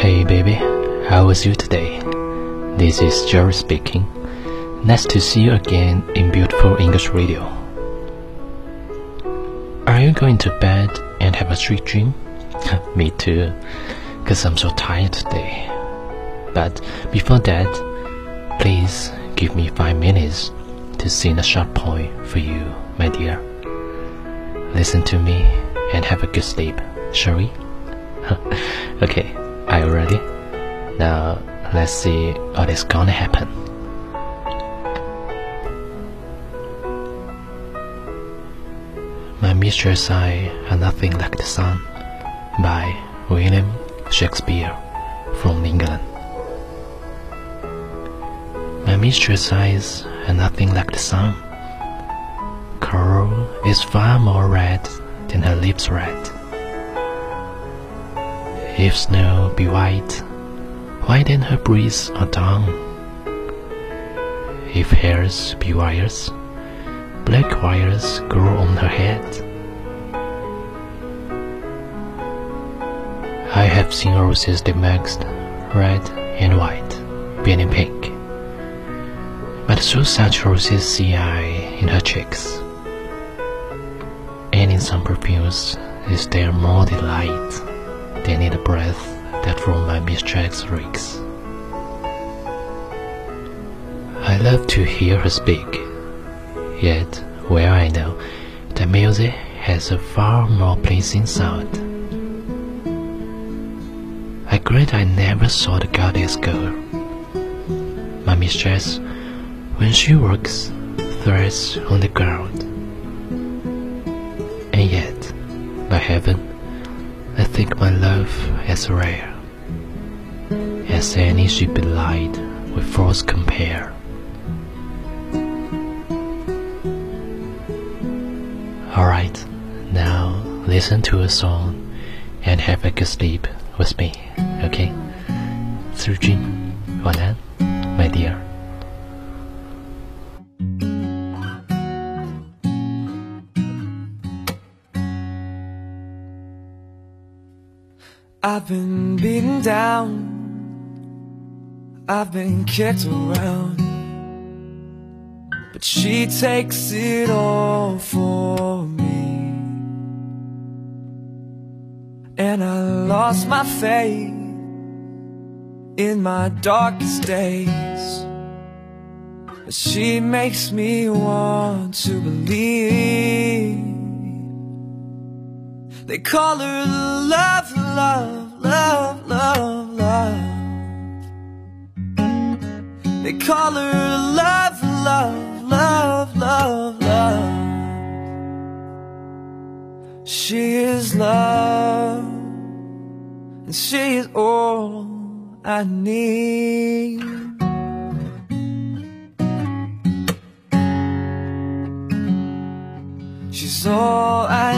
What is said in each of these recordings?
Hey baby, how was you today? This is Jerry speaking. Nice to see you again in beautiful English radio. Are you going to bed and have a sweet dream? Me too, cause I'm so tired today. But before that, please give me five minutes to sing a short poem for you, my dear. Listen to me and have a good sleep, shall we? okay, are you ready? Now let's see what is gonna happen. My mistress I are nothing like the sun by William Shakespeare from England. My mistress' eyes are nothing like the sun. Coral is far more red than her lips red. If snow be white, why then her breeze are down? If hairs be wires, black wires grow on her head. I have seen roses that mixed red and white, being pink. But through such roses see I in her cheeks. In some perfumes is there more delight than in the breath that from my mistress reeks. I love to hear her speak, yet well I know that music has a far more pleasing sound. I regret I never saw the goddess girl. My mistress when she works threads on the ground. by heaven, I think my love as rare as any she belied with false compare. Alright, now listen to a song and have a good sleep with me, okay? 思君，晚安，my dear。 I've been beaten down. I've been kicked around. But she takes it all for me. And I lost my faith in my darkest days. But she makes me want to believe. They call her love, love, love, love, love. They call her love, love, love, love, love. She is love, and she is all I need. She's all I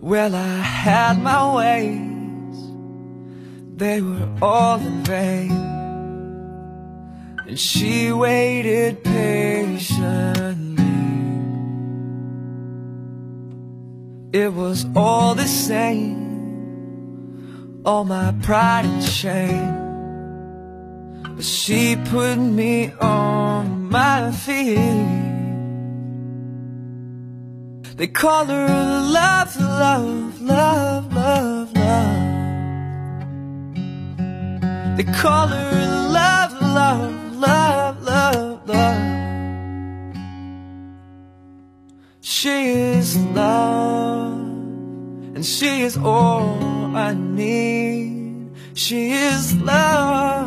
Well, I had my ways, they were all in vain. And she waited patiently. It was all the same, all my pride and shame. But she put me on my feet. They call her love, love, love, love, love. They call her love, love, love, love, love. She is love, and she is all I need. She is love,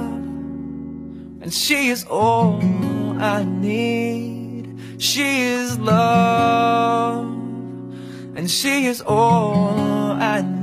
and she is all I need. She is love, and she is all I need.